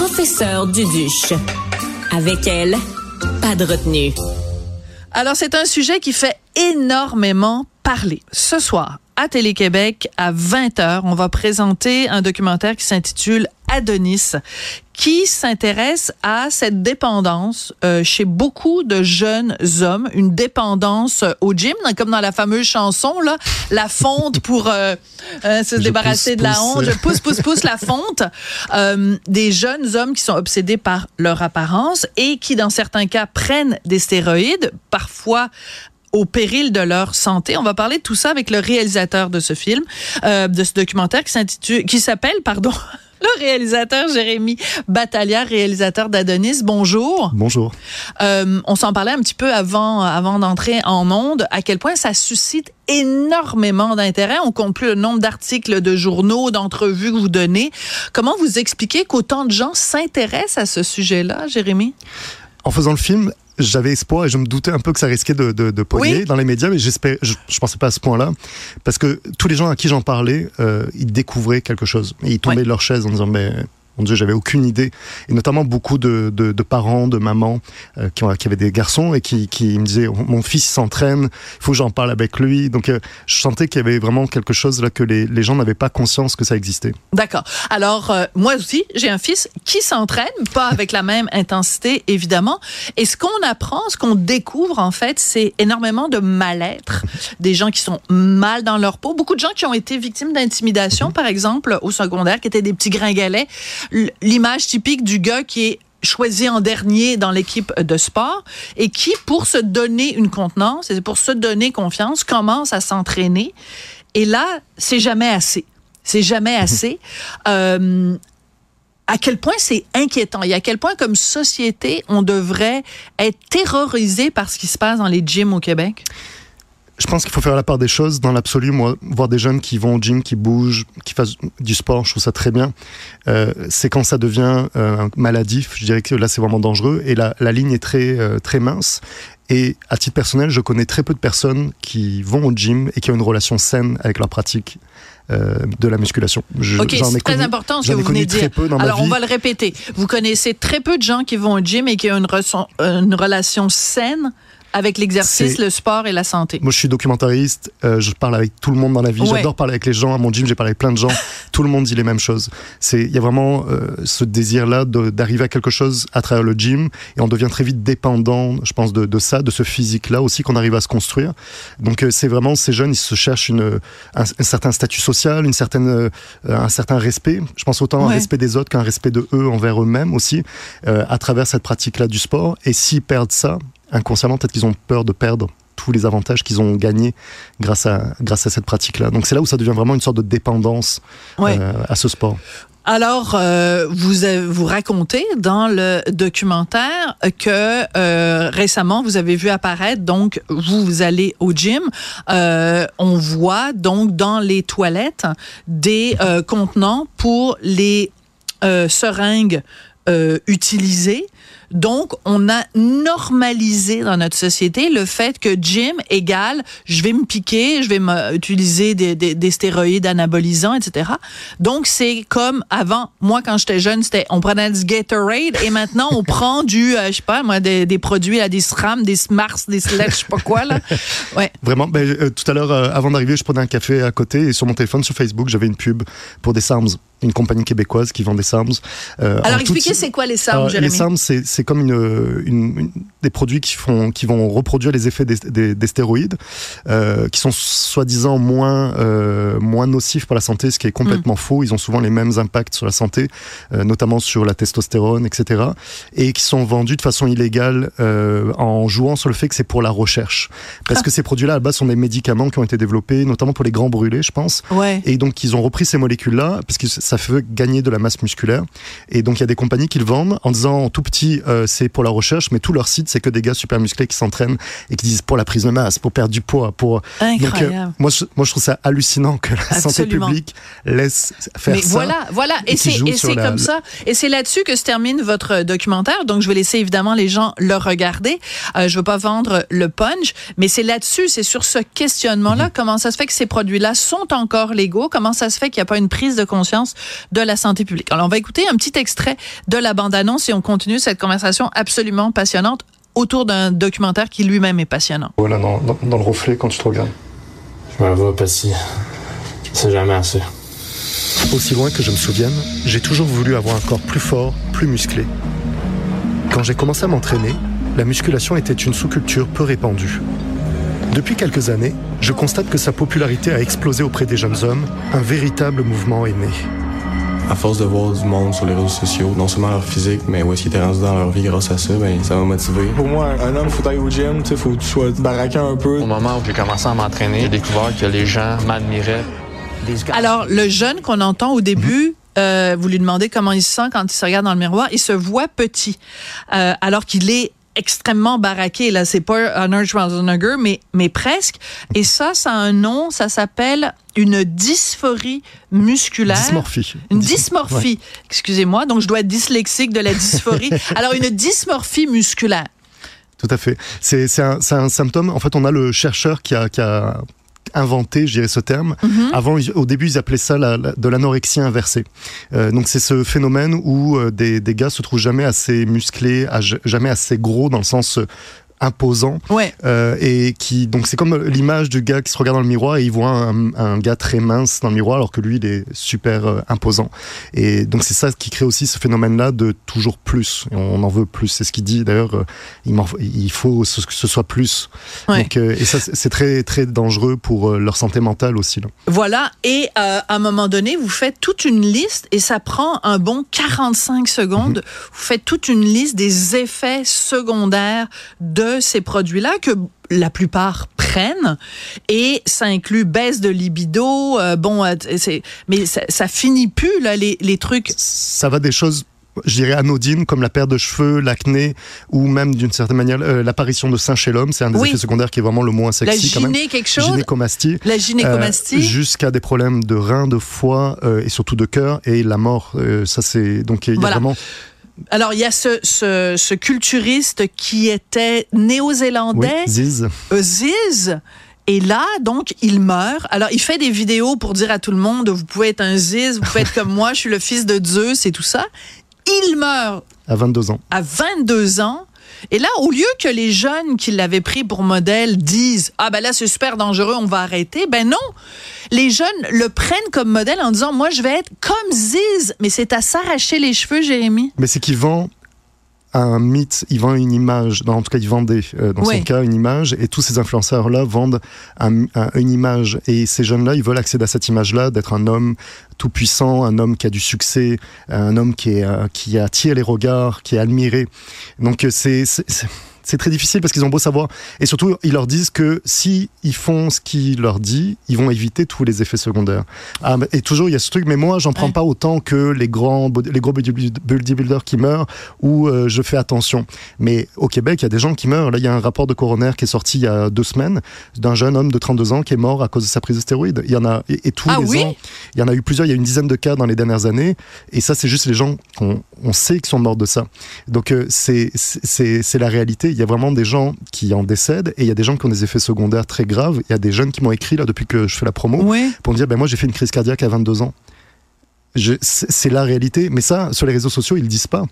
professeur Duduche. Avec elle, pas de retenue. Alors, c'est un sujet qui fait énormément parler. Ce soir, à Télé-Québec, à 20h, on va présenter un documentaire qui s'intitule Adonis, qui s'intéresse à cette dépendance euh, chez beaucoup de jeunes hommes, une dépendance au gym, comme dans la fameuse chanson là, la fonte pour euh, euh, se débarrasser de la honte, je pousse pousse pousse la fonte. des jeunes hommes qui sont obsédés par leur apparence et qui dans certains cas prennent des stéroïdes, parfois au péril de leur santé. On va parler de tout ça avec le réalisateur de ce film, de ce documentaire qui s'intitule, qui s'appelle, pardon, le réalisateur Jérémy Battaglia, réalisateur d'Adonis. Bonjour. Bonjour. Euh, on s'en parlait un petit peu avant, avant d'entrer en onde, à quel point ça suscite énormément d'intérêt. On compte plus le nombre d'articles, de journaux, d'entrevues que vous donnez. Comment vous expliquez qu'autant de gens s'intéressent à ce sujet-là, Jérémy? En faisant le film, j'avais espoir et je me doutais un peu que ça risquait de, de, de pogner dans les médias, mais j'espère, je, je pensais pas à ce point-là, parce que tous les gens à qui j'en parlais, euh, ils découvraient quelque chose. Et ils tombaient de leur chaise en disant, mais mon Dieu, j'avais aucune idée. Et notamment beaucoup de, de, de parents, de mamans euh, qui, ont, qui, avaient des garçons et qui, qui me disaient mon fils s'entraîne, il faut que j'en parle avec lui. Donc euh, je sentais qu'il y avait vraiment quelque chose là que les, les gens n'avaient pas conscience que ça existait. D'accord. Alors euh, moi aussi, j'ai un fils qui s'entraîne, pas avec la même intensité évidemment. Et ce qu'on apprend, ce qu'on découvre en fait, c'est énormément de mal-être, des gens qui sont mal dans leur peau, beaucoup de gens qui ont été victimes d'intimidation, par exemple au secondaire, qui étaient des petits gringalets l'image typique du gars qui est choisi en dernier dans l'équipe de sport et qui, pour se donner une contenance et pour se donner confiance, commence à s'entraîner. Et là, c'est jamais assez. C'est jamais assez. Euh, à quel point c'est inquiétant et à quel point, comme société, on devrait être terrorisé par ce qui se passe dans les gyms au Québec? Je pense qu'il faut faire la part des choses. Dans l'absolu, moi, voir des jeunes qui vont au gym, qui bougent, qui fassent du sport, je trouve ça très bien. Euh, c'est quand ça devient euh, maladif, je dirais que là, c'est vraiment dangereux. Et la, la ligne est très, euh, très mince. Et à titre personnel, je connais très peu de personnes qui vont au gym et qui ont une relation saine avec leur pratique. Euh, de la musculation. Je, ok, c'est très important ce que vous venez de dire. Alors, on va le répéter. Vous connaissez très peu de gens qui vont au gym et qui ont une, une relation saine avec l'exercice, le sport et la santé. Moi, je suis documentariste. Euh, je parle avec tout le monde dans la vie. J'adore parler avec les gens. À mon gym, j'ai parlé avec plein de gens. tout le monde dit les mêmes choses. Il y a vraiment euh, ce désir-là d'arriver à quelque chose à travers le gym, et on devient très vite dépendant, je pense, de, de ça, de ce physique-là aussi qu'on arrive à se construire. Donc, euh, c'est vraiment ces jeunes, ils se cherchent une, un, un certain statut social, une certaine, un certain respect. Je pense autant ouais. un respect des autres qu'un respect de eux envers eux-mêmes aussi, à travers cette pratique-là du sport. Et s'ils perdent ça, inconsciemment, peut-être qu'ils ont peur de perdre tous les avantages qu'ils ont gagnés grâce à, grâce à cette pratique-là. Donc c'est là où ça devient vraiment une sorte de dépendance ouais. euh, à ce sport. Alors, euh, vous vous racontez dans le documentaire que euh, récemment vous avez vu apparaître donc vous vous allez au gym, euh, on voit donc dans les toilettes des contenants pour les seringues utilisées donc, on a normalisé dans notre société le fait que gym égale je vais me piquer, je vais utiliser des, des, des, stéroïdes anabolisants, etc. Donc, c'est comme avant, moi, quand j'étais jeune, c'était on prenait du Gatorade et maintenant, on prend du, euh, je sais pas, moi, des, produits à des SRAM, des Smars, des Sledge, je sais pas quoi, là. Ouais. Vraiment, ben, euh, tout à l'heure, euh, avant d'arriver, je prenais un café à côté et sur mon téléphone, sur Facebook, j'avais une pub pour des SARMS une compagnie québécoise qui vend des SARMS. Euh, Alors expliquez, c'est quoi les SARMS, Jérémy Les SARMS, c'est comme une, une, une, des produits qui, font, qui vont reproduire les effets des, des, des stéroïdes, euh, qui sont soi-disant moins, euh, moins nocifs pour la santé, ce qui est complètement mm. faux. Ils ont souvent les mêmes impacts sur la santé, euh, notamment sur la testostérone, etc. Et qui sont vendus de façon illégale en jouant sur le fait que c'est pour la recherche. Parce ah. que ces produits-là, à la base, sont des médicaments qui ont été développés, notamment pour les grands brûlés, je pense. Ouais. Et donc, ils ont repris ces molécules-là, parce que ça fait gagner de la masse musculaire. Et donc, il y a des compagnies qui le vendent en disant en tout petit, euh, c'est pour la recherche, mais tout leur site, c'est que des gars super musclés qui s'entraînent et qui disent pour la prise de masse, pour perdre du poids, pour. Incroyable. moi, je, moi, je trouve ça hallucinant que la santé publique laisse faire mais ça. Voilà, voilà. Et, c'est comme ça. Et c'est là-dessus que se termine votre documentaire. Donc, je vais laisser évidemment les gens le regarder. Euh, je veux pas vendre le punch, mais c'est là-dessus, c'est sur ce questionnement-là. Mhm. Comment ça se fait que ces produits-là sont encore légaux? Comment ça se fait qu'il n'y a pas une prise de conscience de la santé publique? Alors, on va écouter un petit extrait de la bande-annonce et on continue cette conversation absolument passionnante autour d'un documentaire qui lui-même est passionnant. Voilà, dans, dans, le reflet quand tu te regardes. Je me vois, Passy. C'est jamais assez. Aussi loin que je me souvienne, j'ai toujours voulu avoir un corps plus fort, plus musclé. Quand j'ai commencé à m'entraîner, la musculation était une sous-culture peu répandue. Depuis quelques années, je constate que sa popularité a explosé auprès des jeunes hommes, un véritable mouvement est né. À force de voir du monde sur les réseaux sociaux, non seulement leur physique, mais où est-ce qu'ils étaient rendus dans leur vie grâce à ça, ben, ça m'a motivé. Pour moi, un homme, faut aller au gym, il faut que tu sois baraqué un peu. Au moment où j'ai commencé à m'entraîner, j'ai découvert que les gens m'admiraient. Alors, le jeune qu'on entend au début, euh, vous lui demandez comment il se sent quand il se regarde dans le miroir, il se voit petit, euh, alors qu'il est extrêmement baraqué. Là, c'est pas Arnold Schwarzenegger, mais, mais presque. Et ça, ça a un nom, ça s'appelle une dysphorie musculaire. Dysmorphie. Une dysmorphie. Excusez-moi, donc je dois être dyslexique de la dysphorie. Alors, une dysmorphie musculaire. Tout à fait. C'est un, un, symptôme. En fait, on a le chercheur qui a, qui a inventé, je dirais ce terme. Mhm. Avant, au début, ils appelaient ça la, de l'anorexie inversée. Euh, donc c'est ce phénomène où euh, des, des, gars se trouvent jamais assez musclés, jamais assez gros dans le sens imposant ouais. euh, et qui donc c'est comme l'image du gars qui se regarde dans le miroir et il voit un, un, gars très mince dans le miroir alors que lui il est super euh, imposant et donc c'est ça qui crée aussi ce phénomène là de toujours plus et on en veut plus c'est ce qu'il dit d'ailleurs euh, il, il, faut que ce soit plus ouais. donc, et ça c'est très très dangereux pour leur santé mentale aussi là. voilà et à un moment donné vous faites toute une liste et ça prend un bon 45 secondes mm -hmm. vous faites toute une liste des effets secondaires de ces produits-là que la plupart prennent et ça inclut baisse de libido euh, bon euh, mais ça, ça, finit plus là les, les trucs ça va des choses je dirais anodines comme la perte de cheveux, l'acné ou même d'une certaine manière euh, l'apparition de seins chez l'homme, c'est un des oui. effets secondaires qui est vraiment le moins sexy la quand même. quelque chose? Gynécomastie. La gynécomastie? Euh, jusqu'à des problèmes de reins, de foie euh, et surtout de cœur et la mort. Ça c'est donc il y a voilà. vraiment alors, il y a ce, ce, ce culturiste qui était néo-zélandais. Oui, Ziz. Euh, Ziz. Et là, donc, il meurt. Alors, il fait des vidéos pour dire à tout le monde, vous pouvez être un Ziz, vous pouvez être comme moi, je suis le fils de Zeus et tout ça. Il meurt. À 22 ans. À 22 ans. Et là, au lieu que les jeunes qui l'avaient pris pour modèle disent ah ben là c'est super dangereux, on va arrêter, ben non, les jeunes le prennent comme modèle en disant moi je vais être comme Ziz, mais c'est à s'arracher les cheveux, Jérémy. Mais c'est qu'ils vend un mythe, il vend une image, en tout cas il vendait euh, dans Oui. son cas une image, et tous ces influenceurs-là vendent un- un- une image, et ces jeunes-là, ils veulent accéder à cette image-là, d'être un homme tout puissant, un homme qui a du succès, un homme qui, est, euh, qui attire les regards, qui est admiré. Donc euh, c'est c'est- très difficile parce qu'ils ont beau savoir, et surtout ils leur disent que si ils font ce qu'il leur dit, ils vont éviter tous les effets secondaires. Ah, et toujours il y a ce truc, mais moi j'en prends Ouais. pas autant que les grands, les gros bodybuild- bodybuilders qui meurent où euh, je fais attention. Mais au Québec, il y a des gens qui meurent. Là, il y a un rapport de coroner qui est sorti il y a deux semaines d'un jeune homme de 32 ans qui est mort à cause de sa prise de stéroïdes. Il y en a et, et tous Ah les oui? ans, il y en a eu plusieurs. Il y a une dizaine de cas dans les dernières années. Et ça, c'est juste les gens qu'on on sait qu'ils sont morts de ça. Donc euh, c'est la réalité. Il y a vraiment des gens qui en décèdent et il y a des gens qui ont des effets secondaires très graves. Il y a des jeunes qui m'ont écrit là depuis que je fais la promo pour me dire ben moi j'ai fait une crise cardiaque à 22 ans. C'est la réalité, mais ça sur les réseaux sociaux ils le disent pas.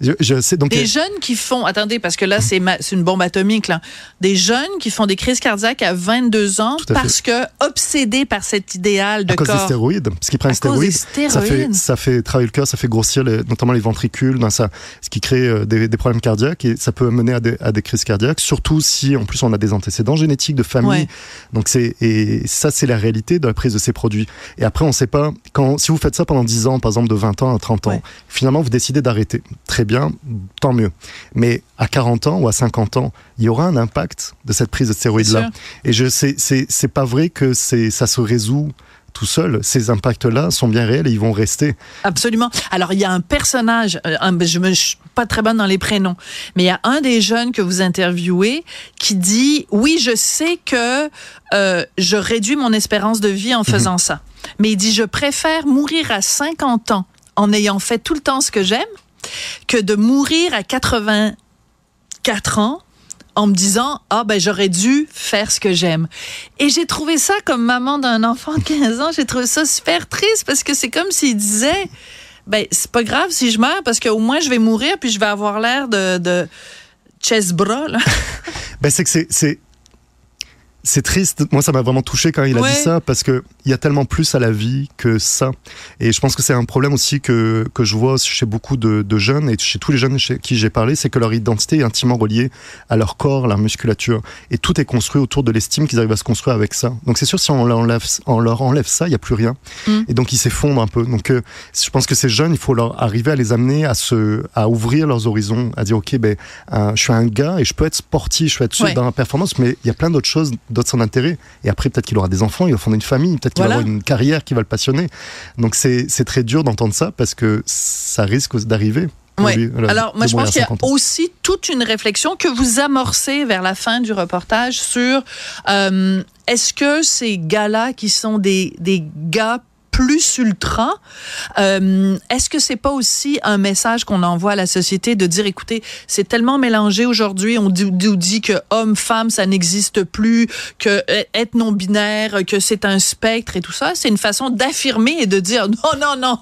Je, je sais donc Des jeunes qui font, attendez, parce que là, c'est une bombe atomique, là. Des jeunes qui font des crises cardiaques à 22 ans fait. parce que obsédés par cet idéal de à cause des corps. stéroïdes, parce qu'ils prennent des stéroïdes, ça fait, ça fait travailler le cœur, ça fait grossir les- notamment les ventricules, dans ça, ce qui crée euh, des, des problèmes cardiaques et ça peut mener à des, à des crises cardiaques, surtout si en plus on a des antécédents génétiques de famille. Ouais. Donc c'est et ça c'est la réalité de la prise de ces produits. Et après on sait pas quand si vous faites ça pendant 10 ans, par exemple de 20 ans à 30 ans, Ouais. finalement vous décidez d'arrêter. Très bien, tant mieux. Mais à 40 ans ou à 50 ans, il y aura un impact de cette prise de stéroïdes là. sûr. Et je sais, c'est c'est pas vrai que c'est ça se résout tout seul, ces impacts-là sont bien réels et ils vont rester. Absolument. Alors, il y a un personnage, euh, je ne suis pas très bonne dans les prénoms, mais il y a un des jeunes que vous interviewez qui dit, oui, je sais que euh, je réduis mon espérance de vie en mhm. faisant ça. Mais il dit, je préfère mourir à 50 ans en ayant fait tout le temps ce que j'aime que de mourir à 84 ans en me disant ah ben j'aurais dû faire ce que j'aime. Et j'ai trouvé ça comme maman d'un enfant de 15 ans, j'ai trouvé ça super triste parce que c'est comme s'il disait ben c'est pas grave si je meurs parce qu'au moins je vais mourir puis je vais avoir l'air de de chest bras ben c'est que c'est c'est triste. Moi, ça m'a vraiment touché quand il a dit ça parce que il y a tellement plus à la vie que ça. Et je pense que c'est un problème aussi que, que je vois chez beaucoup de, de jeunes et chez tous les jeunes chez qui j'ai parlé, c'est que leur identité est intimement reliée à leur corps, leur musculature. Et tout est construit autour de l'estime qu'ils arrivent à se construire avec ça. Donc c'est sûr, si on leur enlève, on leur enlève ça, il n'y a plus rien. Mm. Et donc ils s'effondrent un peu. Donc euh, je pense que ces jeunes, il faut leur arriver à les amener à se, à ouvrir leurs horizons, à dire ok, ben, je suis un gars et je peux être sportif, je peux être dans la performance, mais il y a plein d'autres choses d'autres son intérêt. Et après, peut-être qu'il aura des enfants, il va fonder une famille, peut-être qu'il va avoir une carrière qui va le passionner. Donc c'est très dur d'entendre ça parce que ça risque d'arriver. Oui. Alors, moi, je pense qu'il y a aussi toute une réflexion que vous amorcez vers la fin du reportage sur euh, est-ce que ces gars-là qui sont des, des gars plus ultra. Euh, est-ce que c'est pas aussi un message qu'on envoie à la société de dire, écoutez, c'est tellement mélangé aujourd'hui, on dit, dit que homme, femme, ça n'existe plus, que être non binaire, que c'est un spectre et tout ça. C'est une façon d'affirmer et de dire, non, non, non,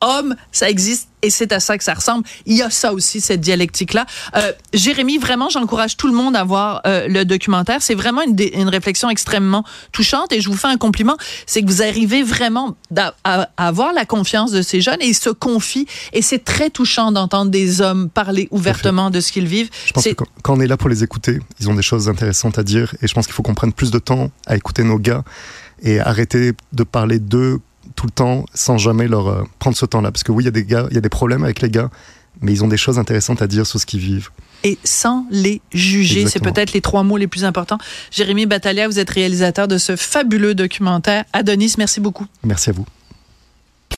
homme, ça existe et c'est à ça que ça ressemble. Il y a ça aussi, cette dialectique-là. Euh, Jérémy, vraiment, j'encourage tout le monde à voir euh, le documentaire. C'est vraiment une, une, réflexion extrêmement touchante et je vous fais un compliment, c'est que vous arrivez vraiment à, avoir la confiance de ces jeunes et ils se confient et c'est très touchant d'entendre des hommes parler ouvertement de ce qu'ils vivent. Je pense que quand, on est là pour les écouter, ils ont des choses intéressantes à dire et je pense qu'il faut qu'on prenne plus de temps à écouter nos gars et arrêter de parler d'eux tout le temps sans jamais leur euh, prendre ce temps-là. Parce que oui, il y a des gars, il y a des problèmes avec les gars, mais ils ont des choses intéressantes à dire sur ce qu'ils vivent. Et sans les juger, c'est peut-être les trois mots les plus importants. Jérémy Battalia, vous êtes réalisateur de ce fabuleux documentaire. Adonis, merci beaucoup. Merci à vous.